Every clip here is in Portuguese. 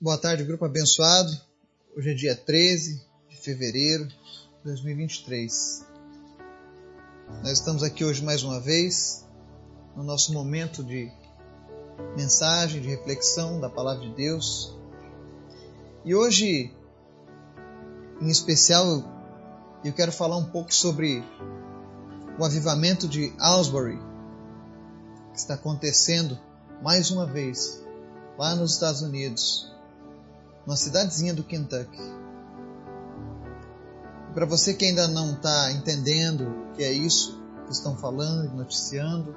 Boa tarde, grupo abençoado. Hoje é dia 13 de fevereiro de 2023. Nós estamos aqui hoje mais uma vez no nosso momento de mensagem, de reflexão da palavra de Deus. E hoje, em especial, eu quero falar um pouco sobre o avivamento de Aylesbury, que está acontecendo mais uma vez lá nos Estados Unidos numa cidadezinha do Kentucky. Para você que ainda não está entendendo o que é isso que estão falando, noticiando,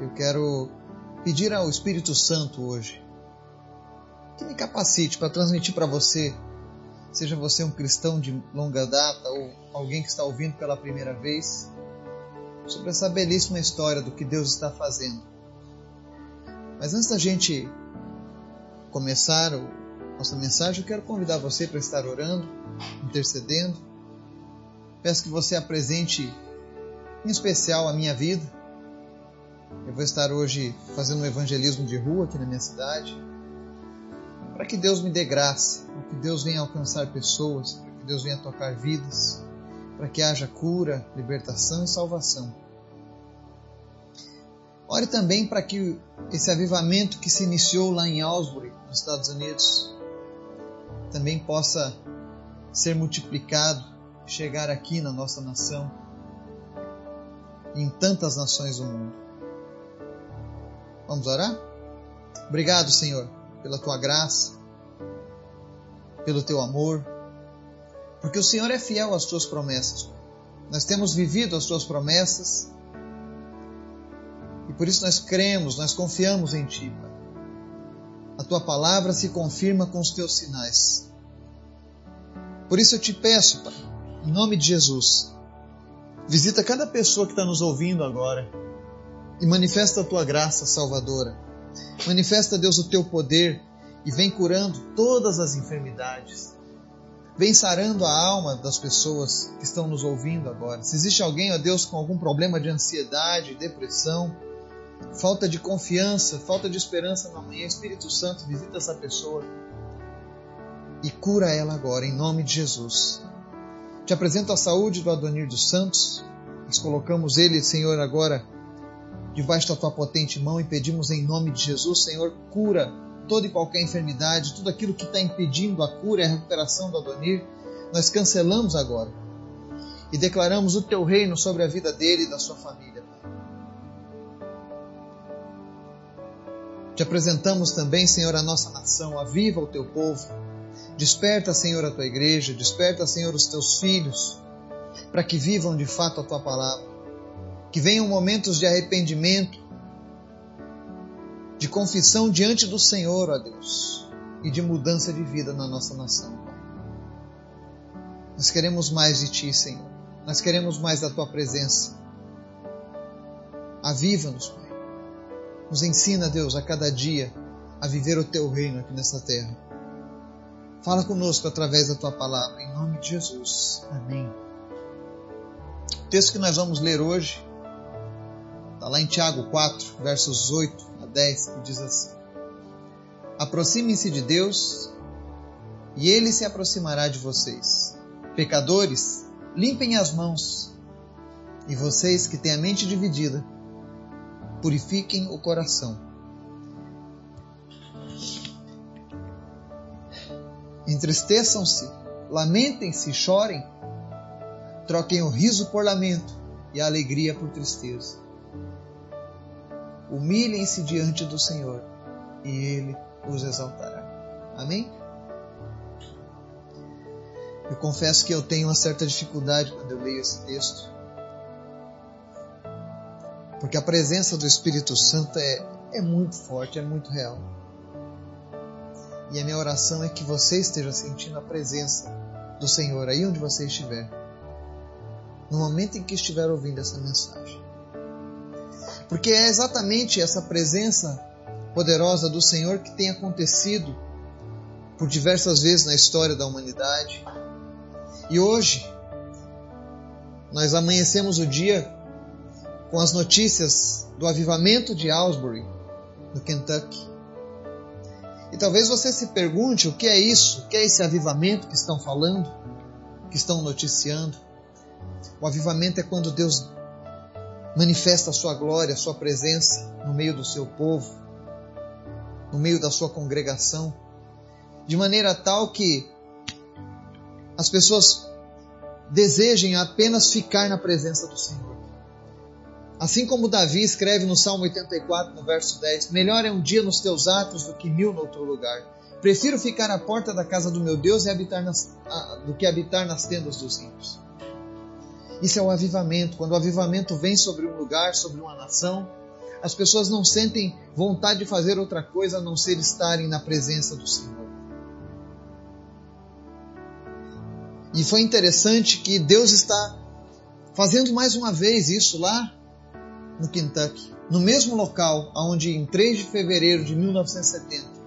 eu quero pedir ao Espírito Santo hoje que me capacite para transmitir para você, seja você um cristão de longa data ou alguém que está ouvindo pela primeira vez, sobre essa belíssima história do que Deus está fazendo. Mas antes da gente começar nossa mensagem, eu quero convidar você para estar orando, intercedendo. Peço que você apresente, em especial, a minha vida. Eu vou estar hoje fazendo um evangelismo de rua aqui na minha cidade, para que Deus me dê graça, para que Deus venha alcançar pessoas, para que Deus venha tocar vidas, para que haja cura, libertação e salvação. Ore também para que esse avivamento que se iniciou lá em Aylesbury, nos Estados Unidos, também possa ser multiplicado, chegar aqui na nossa nação em tantas nações do mundo. Vamos orar? Obrigado, Senhor, pela tua graça, pelo teu amor, porque o Senhor é fiel às tuas promessas. Nós temos vivido as tuas promessas e por isso nós cremos, nós confiamos em Ti, Pai. Tua palavra se confirma com os Teus sinais. Por isso eu te peço, Pai, em nome de Jesus, visita cada pessoa que está nos ouvindo agora e manifesta a Tua graça salvadora. Manifesta, Deus, o Teu poder e vem curando todas as enfermidades. Vem sarando a alma das pessoas que estão nos ouvindo agora. Se existe alguém, ó Deus, com algum problema de ansiedade, depressão, falta de confiança, falta de esperança no amanhã, Espírito Santo visita essa pessoa e cura ela agora, em nome de Jesus. Te apresento a saúde do Adonir dos Santos. Nós colocamos ele, Senhor, agora debaixo da tua potente mão e pedimos em nome de Jesus, Senhor, cura toda e qualquer enfermidade, tudo aquilo que está impedindo a cura e a recuperação do Adonir. Nós cancelamos agora e declaramos o teu reino sobre a vida dele e da sua família. Te apresentamos também, Senhor, a nossa nação, aviva o teu povo. Desperta, Senhor, a tua igreja, desperta, Senhor, os teus filhos, para que vivam de fato a tua palavra. Que venham momentos de arrependimento, de confissão diante do Senhor, ó Deus, e de mudança de vida na nossa nação, Pai. Nós queremos mais de Ti, Senhor. Nós queremos mais da Tua presença. Aviva-nos, Pai. Nos ensina, Deus, a cada dia a viver o teu reino aqui nessa terra. Fala conosco através da tua palavra, em nome de Jesus. Amém. O texto que nós vamos ler hoje está lá em Tiago 4, versos 8 a 10, que diz assim: Aproximem-se de Deus e ele se aproximará de vocês. Pecadores, limpem as mãos. E vocês que têm a mente dividida, purifiquem o coração. Entristeçam-se, lamentem-se, chorem, troquem o riso por lamento e a alegria por tristeza. Humilhem-se diante do Senhor e Ele os exaltará. Amém? Eu confesso que eu tenho uma certa dificuldade quando eu leio esse texto porque a presença do Espírito Santo é, é muito forte, é muito real. E a minha oração é que você esteja sentindo a presença do Senhor aí onde você estiver, no momento em que estiver ouvindo essa mensagem. Porque é exatamente essa presença poderosa do Senhor que tem acontecido por diversas vezes na história da humanidade. E hoje, nós amanhecemos o dia com as notícias do avivamento de Aylesbury, no Kentucky. E E talvez você se pergunte o que é isso, o que é esse avivamento que estão falando, que estão noticiando. O avivamento é quando Deus manifesta a sua glória, a sua presença no meio do seu povo, no meio da sua congregação, de maneira tal que as pessoas desejem apenas ficar na presença do Senhor. Assim como Davi escreve no Salmo 84, no verso 10: Melhor é um dia nos teus atos do que mil no outro lugar. Prefiro ficar à porta da casa do meu Deus e habitar nas, do que habitar nas tendas dos ímpios. Isso é o avivamento. Quando o avivamento vem sobre um lugar, sobre uma nação, as pessoas não sentem vontade de fazer outra coisa a não ser estarem na presença do Senhor. E foi interessante que Deus está fazendo mais uma vez isso lá no Kentucky, no mesmo local onde em 3 de fevereiro de 1970,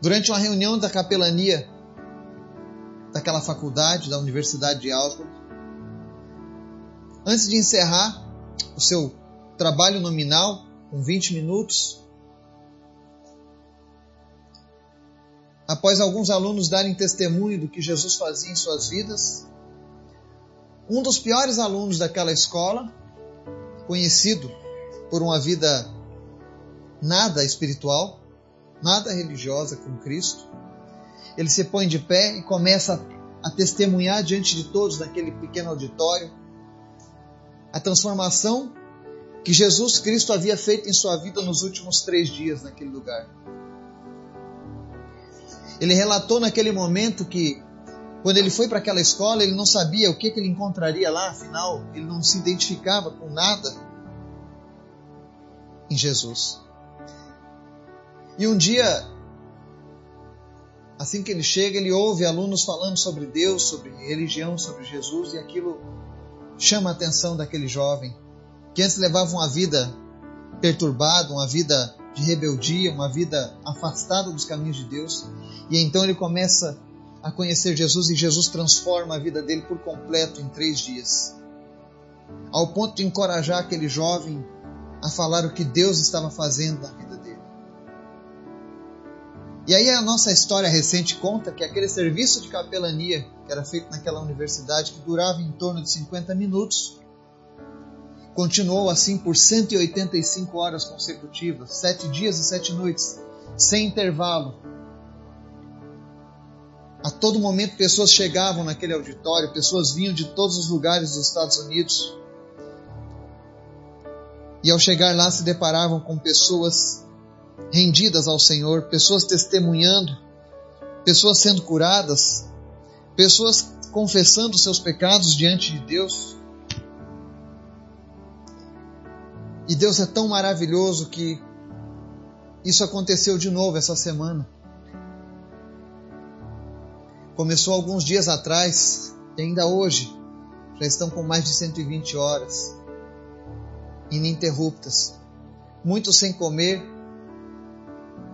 durante uma reunião da capelania daquela faculdade, da Universidade de Augsburg, antes de encerrar o seu trabalho nominal, com 20 minutos, após alguns alunos darem testemunho do que Jesus fazia em suas vidas, um dos piores alunos daquela escola, conhecido por uma vida nada espiritual, nada religiosa com Cristo, ele se põe de pé e começa a testemunhar diante de todos naquele pequeno auditório a transformação que Jesus Cristo havia feito em sua vida nos últimos três dias naquele lugar. Ele relatou naquele momento que, quando ele foi para aquela escola, ele não sabia o que, que ele encontraria lá, afinal, ele não se identificava com nada em Jesus. E um dia Assim que ele chega, ele ouve alunos falando sobre Deus, sobre religião, sobre Jesus, e aquilo chama a atenção daquele jovem, que antes levava uma vida perturbada, uma vida de rebeldia, uma vida afastada dos caminhos de Deus. E então ele começa a conhecer Jesus e Jesus transforma a vida dele por completo em três dias. Ao ponto de encorajar aquele jovem a falar o que Deus estava fazendo na vida e aí a nossa história recente conta que aquele serviço de capelania que era feito naquela universidade, que durava em torno de 50 minutos, continuou assim por 185 horas consecutivas, sete dias e sete noites, sem intervalo. A todo momento pessoas chegavam naquele auditório, pessoas vinham de todos os lugares dos Estados Unidos. E ao chegar lá se deparavam com pessoas rendidas ao Senhor, pessoas testemunhando, pessoas sendo curadas, pessoas confessando seus pecados diante de Deus. E Deus é tão maravilhoso que isso aconteceu de novo essa semana. Começou alguns dias atrás e ainda hoje já estão com mais de 120 horas ininterruptas. Muitos sem comer,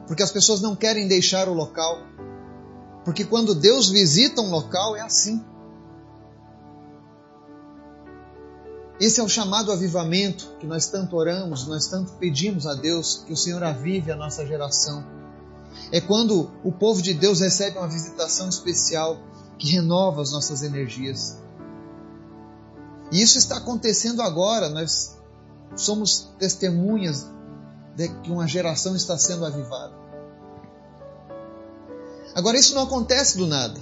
porque as pessoas não querem deixar o local. Porque quando Deus visita um local é assim. Esse é o chamado avivamento que nós tanto oramos, nós tanto pedimos a Deus que o Senhor avive a nossa geração. É quando o povo de Deus recebe uma visitação especial que renova as nossas energias. E isso está acontecendo agora, nós somos testemunhas de que uma geração está sendo avivada. Agora, isso não acontece do nada.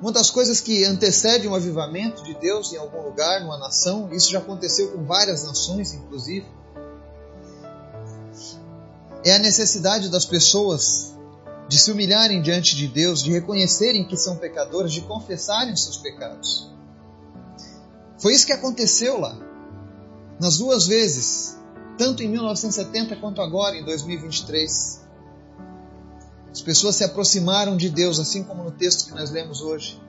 Uma das coisas que antecede um avivamento de Deus em algum lugar, numa nação, isso já aconteceu com várias nações, inclusive, é a necessidade das pessoas de se humilharem diante de Deus, de reconhecerem que são pecadoras, de confessarem os seus pecados. Foi isso que aconteceu lá nas duas vezes, tanto em 1970 quanto agora em 2023. As pessoas se aproximaram de Deus, assim como no texto que nós lemos hoje.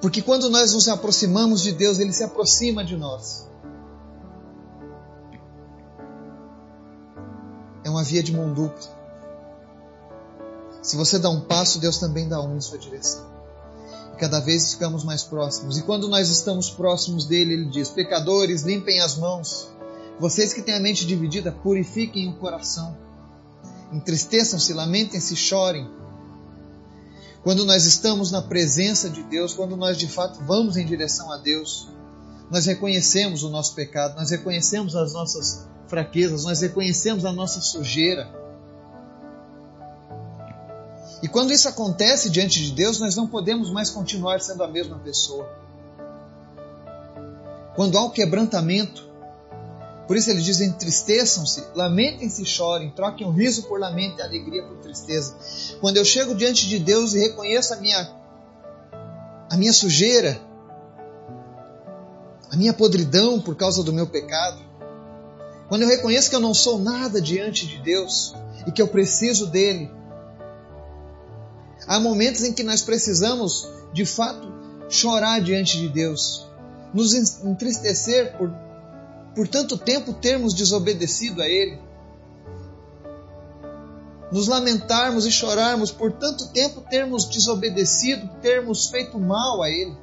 Porque quando nós nos aproximamos de Deus, Ele se aproxima de nós. Uma via de mão dupla. Se você dá um passo, Deus também dá um em sua direção cada vez ficamos mais próximos. E quando nós estamos próximos dele, ele diz: Pecadores, limpem as mãos, Vocês que têm a mente dividida, purifiquem o coração. Entristeçam-se, lamentem-se, chorem. Quando nós estamos na presença de Deus, quando nós de fato vamos em direção a Deus, nós reconhecemos o nosso pecado, nós reconhecemos as nossas fraquezas, nós reconhecemos a nossa sujeira. E quando isso acontece diante de Deus, nós não podemos mais continuar sendo a mesma pessoa. Quando há o um quebrantamento, por isso ele diz: entristeçam-se, lamentem-se chorem, troquem o riso por lamento e a alegria por tristeza. Quando eu chego diante de Deus e reconheço a minha, a minha sujeira, a minha podridão por causa do meu pecado, quando eu reconheço que eu não sou nada diante de Deus e que eu preciso dele, há momentos em que nós precisamos, de fato, chorar diante de Deus, nos entristecer por, por tanto tempo termos desobedecido a Ele, nos lamentarmos e chorarmos por tanto tempo termos desobedecido, termos feito mal a Ele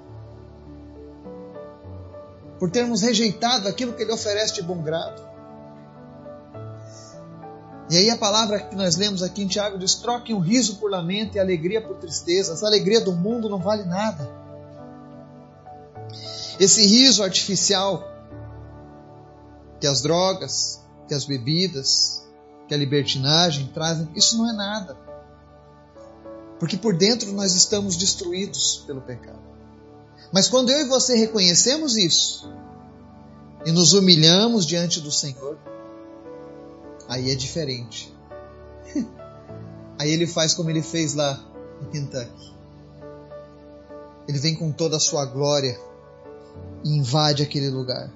por termos rejeitado aquilo que Ele oferece de bom grado. E aí a palavra que nós lemos aqui em Tiago diz: troquem o riso por lamento e a alegria por tristeza. Essa alegria do mundo não vale nada. Esse riso artificial que as drogas, que as bebidas, que a libertinagem trazem, isso não é nada. Porque por dentro nós estamos destruídos pelo pecado. Mas quando eu e você reconhecemos isso e nos humilhamos diante do Senhor, aí é diferente. Aí ele faz como ele fez lá em Kentucky. Ele vem com toda a sua glória e invade aquele lugar.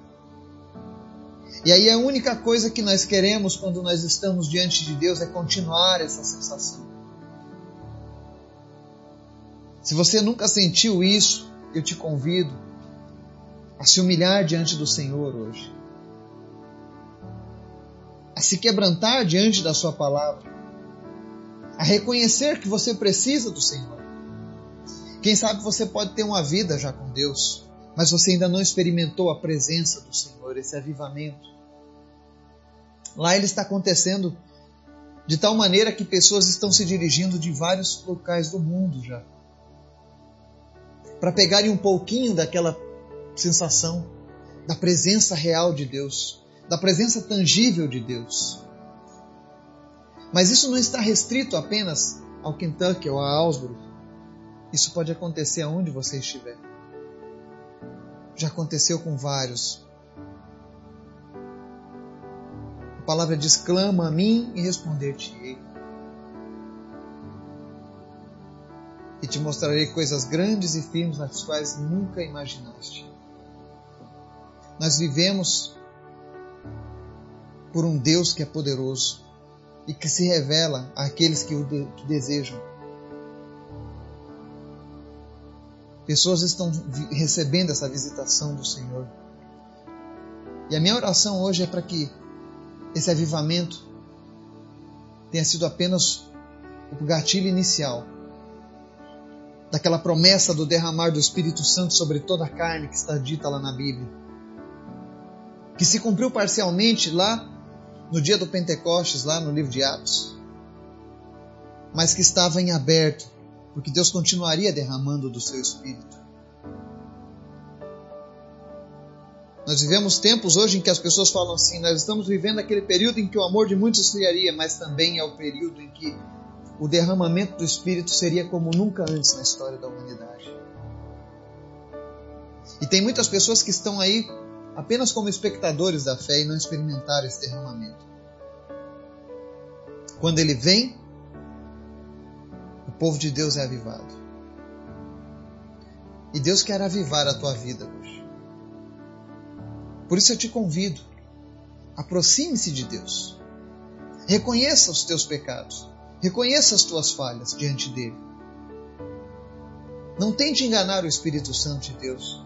E aí a única coisa que nós queremos quando nós estamos diante de Deus é continuar essa sensação. Se você nunca sentiu isso, eu te convido a se humilhar diante do Senhor hoje, se quebrantar diante da Sua palavra, a reconhecer que você precisa do Senhor. Quem sabe você pode ter uma vida já com Deus, mas você ainda não experimentou a presença do Senhor, esse avivamento. Lá ele está acontecendo de tal maneira que pessoas estão se dirigindo de vários locais do mundo já para pegarem um pouquinho daquela sensação da presença real de Deus, da presença tangível de Deus. Mas isso não está restrito apenas ao Kentucky ou a Augsburg. Isso pode acontecer aonde você estiver. Já aconteceu com vários. A palavra diz: clama a mim e responder-te-ei. e te mostrarei coisas grandes e firmes nas quais nunca imaginaste. Nós vivemos por um Deus que é poderoso e que se revela àqueles que o de que desejam. Pessoas estão recebendo essa visitação do Senhor. E a minha oração hoje é para que esse avivamento tenha sido apenas o gatilho inicial daquela promessa do derramar do Espírito Santo sobre toda a carne que está dita lá na Bíblia. Que se cumpriu parcialmente lá no dia do Pentecostes, lá no livro de Atos, mas que estava em aberto, porque Deus continuaria derramando do seu Espírito. Nós vivemos tempos hoje em que as pessoas falam assim: nós estamos vivendo aquele período em que o amor de muitos esfriaria, mas também é o período em que o derramamento do Espírito seria como nunca antes na história da humanidade. E tem muitas pessoas que estão aí apenas como espectadores da fé e não experimentaram esse derramamento. Quando ele vem, o povo de Deus é avivado. E Deus quer avivar a tua vida hoje. Por isso eu te convido, aproxime-se de Deus. Reconheça os teus pecados. Reconheça as tuas falhas diante dele. Não tente enganar o Espírito Santo de Deus.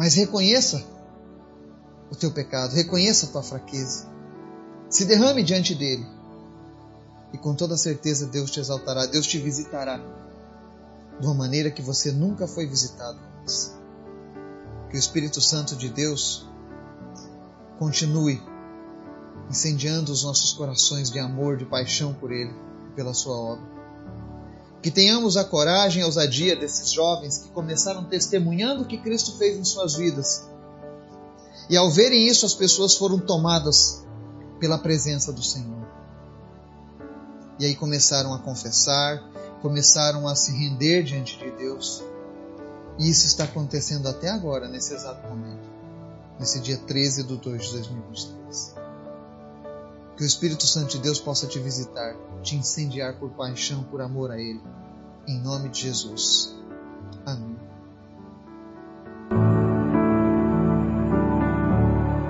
Mas reconheça o teu pecado, reconheça a tua fraqueza. Se derrame diante dele. E com toda certeza Deus te exaltará, Deus te visitará de uma maneira que você nunca foi visitado antes. Que o Espírito Santo de Deus continue incendiando os nossos corações de amor, de paixão por Ele e pela Sua obra. Que tenhamos a coragem e a ousadia desses jovens que começaram testemunhando o que Cristo fez em suas vidas. E ao verem isso, as pessoas foram tomadas pela presença do Senhor. E aí começaram a confessar, começaram a se render diante de Deus. E isso está acontecendo até agora, nesse exato momento, nesse dia 13 de 2 de 2023. Que o Espírito Santo de Deus possa te visitar, te incendiar por paixão, por amor a Ele. Em nome de Jesus. Amém.